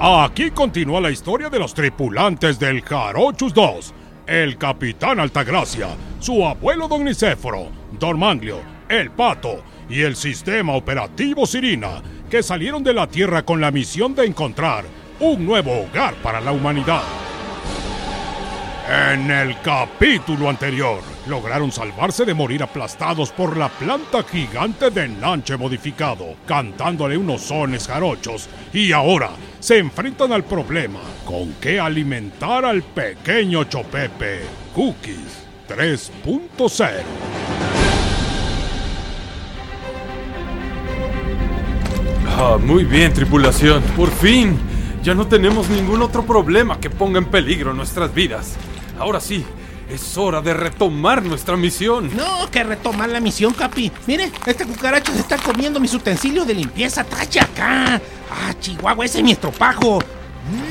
Aquí continúa la historia de los tripulantes del Jarochus 2. El capitán Altagracia, su abuelo Don Nicéforo, Don Manglio, el Pato y el sistema operativo Sirina, que salieron de la Tierra con la misión de encontrar un nuevo hogar para la humanidad. En el capítulo anterior, lograron salvarse de morir aplastados por la planta gigante de enlanche modificado, cantándole unos sones jarochos, y ahora se enfrentan al problema con qué alimentar al pequeño Chopepe Cookies 3.0. Ah, muy bien, tripulación. Por fin. Ya no tenemos ningún otro problema que ponga en peligro nuestras vidas. Ahora sí, es hora de retomar nuestra misión. No, que retomar la misión, Capi. Mire, este cucaracho se está comiendo mis utensilios de limpieza. ¡Trache acá! ¡Ah, Chihuahua, ese es mi estropajo!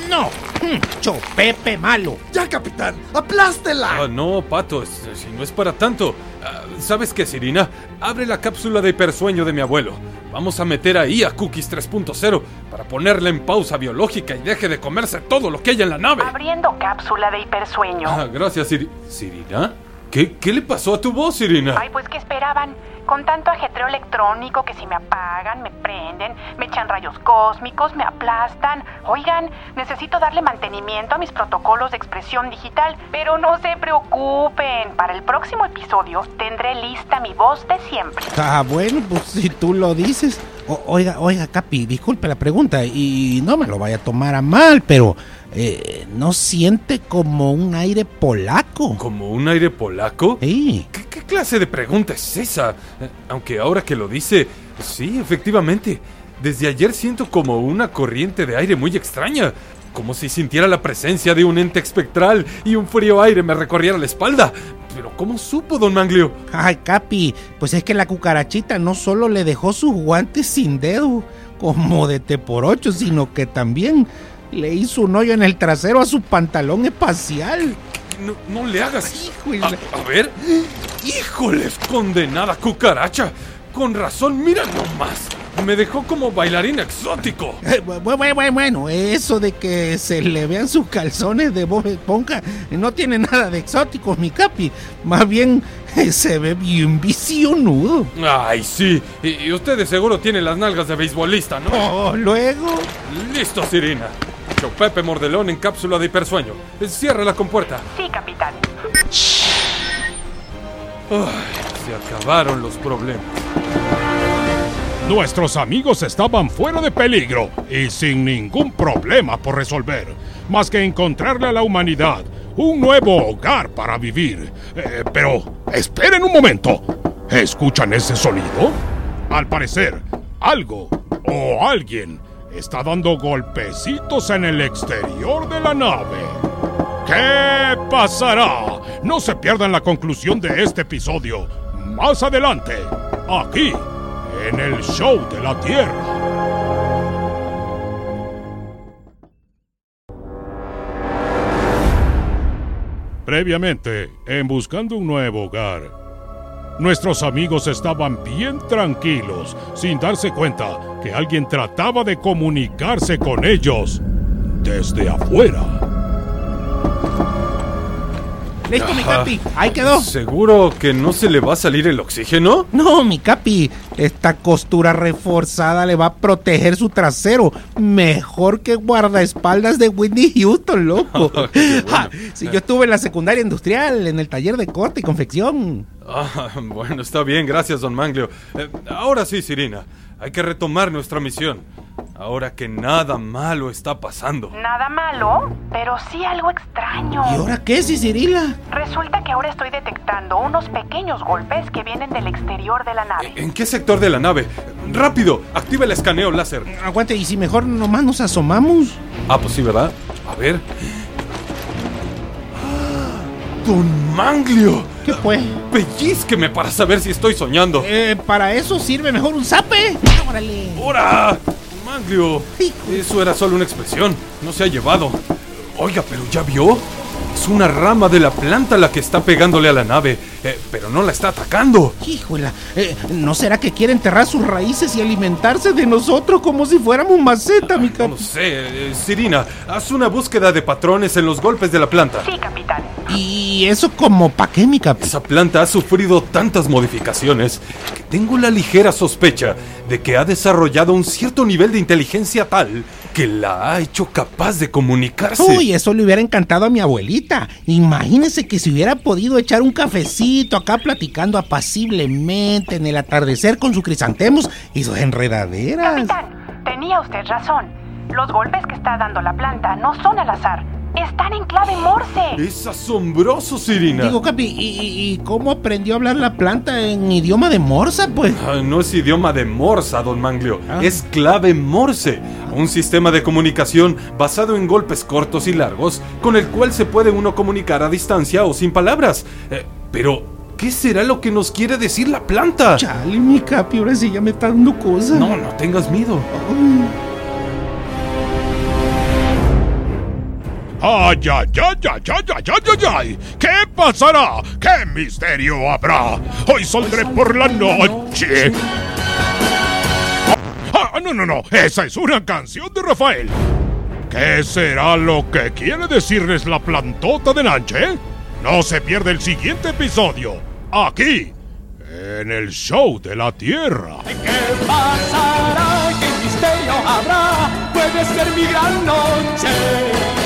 ¡No! Mm, ¡Chopepe malo! ¡Ya, capitán! ¡Aplástela! Ah, no, Pato, es- si no es para tanto. Ah, ¿Sabes qué, Sirina? Abre la cápsula de hipersueño de mi abuelo. Vamos a meter ahí a Cookies 3.0 para ponerla en pausa biológica y deje de comerse todo lo que hay en la nave. Abriendo cápsula de hipersueño. Ah, gracias, Siri. ¿Sirina? ¿Qué, ¿Qué le pasó a tu voz, Sirina? Ay, pues ¿qué esperaban? Con tanto ajetreo electrónico que si me apagan, me prenden, me echan rayos cósmicos, me aplastan. Oigan, necesito darle mantenimiento a mis protocolos de expresión digital, pero no se preocupen. Para el próximo episodio tendré lista mi voz de siempre. Ah, bueno, pues si tú lo dices. O- oiga, oiga, Capi, disculpe la pregunta y no me lo vaya a tomar a mal, pero eh, ¿no siente como un aire polaco? ¿Como un aire polaco? Sí. ¿Qué, qué clase de pregunta es esa? Eh, Aunque ahora que lo dice, sí, efectivamente. Desde ayer siento como una corriente de aire muy extraña. Como si sintiera la presencia de un ente espectral y un frío aire me recorriera la espalda. Pero ¿cómo supo, don Manglio? Ay, Capi, pues es que la cucarachita no solo le dejó sus guantes sin dedo, como de te por ocho, sino que también le hizo un hoyo en el trasero a su pantalón espacial. No, no le hagas. Híjole. A, a ver. ¡Híjoles, condenada cucaracha! Con razón, mira nomás. Me dejó como bailarín exótico. Eh, bu- bu- bu- Bueno, eso de que se le vean sus calzones de Bob Esponja no tiene nada de exótico, mi Capi. Más bien eh, se ve bien visionudo. Ay, sí. Y, y usted de seguro tiene las nalgas de beisbolista, ¿no? Oh, luego. Listo, Sirina. Chopepe Mordelón en cápsula de hipersueño. Cierra la compuerta. Sí, capitán. Ay, se acabaron los problemas. Nuestros amigos estaban fuera de peligro y sin ningún problema por resolver, más que encontrarle a la humanidad un nuevo hogar para vivir. Eh, pero, esperen un momento. ¿Escuchan ese sonido? Al parecer, algo o alguien está dando golpecitos en el exterior de la nave. ¿Qué pasará? No se pierdan la conclusión de este episodio más adelante, aquí, en el show de la Tierra. Previamente, en Buscando un Nuevo Hogar, nuestros amigos estaban bien tranquilos, sin darse cuenta que alguien trataba de comunicarse con ellos desde afuera. Listo, mi. Capi. Ahí quedó. ¿Seguro que no se le va a salir el oxígeno? No, mi Capi. Esta costura reforzada le va a proteger su trasero. Mejor que guardaespaldas de Whitney Houston, loco. Qué bueno. Ja, si yo estuve en la secundaria industrial, en el taller de corte y confección. Ah, bueno, está bien, gracias, don Manglio. Eh, ahora sí, Sirina, hay que retomar nuestra misión. Ahora que nada malo está pasando. Nada malo, pero sí algo extraño. ¿Y ahora qué, Cirila? Resulta que ahora estoy detectando unos pequeños golpes que vienen del exterior de la nave. ¿En qué sector de la nave? ¡Rápido! Activa el escaneo láser. Aguante, ¿y si mejor nomás nos asomamos? Ah, pues sí, ¿verdad? A ver. ¡Ah! ¡Don Manglio! ¿Qué fue? Pellizqueme para saber si estoy soñando. Eh, para eso sirve mejor un zape. Órale. ¡Hora! Eso era solo una expresión, no se ha llevado. Oiga, pero ¿ya vio? Es una rama de la planta la que está pegándole a la nave, eh, pero no la está atacando. Híjola, eh, ¿no será que quiere enterrar sus raíces y alimentarse de nosotros como si fuéramos maceta, mi No cap? lo sé, eh, Sirina, haz una búsqueda de patrones en los golpes de la planta. Sí, capitán. ¿Y eso como pa' qué, mi cap? Esa planta ha sufrido tantas modificaciones que tengo la ligera sospecha de que ha desarrollado un cierto nivel de inteligencia tal que la ha hecho capaz de comunicarse. Uy, eso le hubiera encantado a mi abuelita. Imagínese que si hubiera podido echar un cafecito acá platicando apaciblemente en el atardecer con sus crisantemos y sus enredaderas. Capitán, tenía usted razón. Los golpes que está dando la planta no son al azar. Están en clave Morse. Es asombroso, Sirina. Digo, Capi, ¿y, cómo aprendió a hablar la planta en idioma de Morsa, pues? Ah, No es idioma de Morsa, don Manglio. Ah. Es clave Morse. Un sistema de comunicación basado en golpes cortos y largos con el cual se puede uno comunicar a distancia o sin palabras. Eh, pero, ¿qué será lo que nos quiere decir la planta? Chale, mi Capi, ahora sí ya me está dando cosas. No, no tengas miedo. ¡Ay, ay, ay, ay, ay, ay, ay, ay, ay! ¿Qué pasará? ¿Qué misterio habrá? Hoy saldré por la noche. Ah, no, no, no. Esa es una canción de Rafael. ¿Qué será lo que quiere decirles la plantota de Nanche? No se pierde el siguiente episodio. Aquí, en el show de la Tierra. ¿Qué pasará? ¿Qué misterio habrá? Puede ser mi gran noche.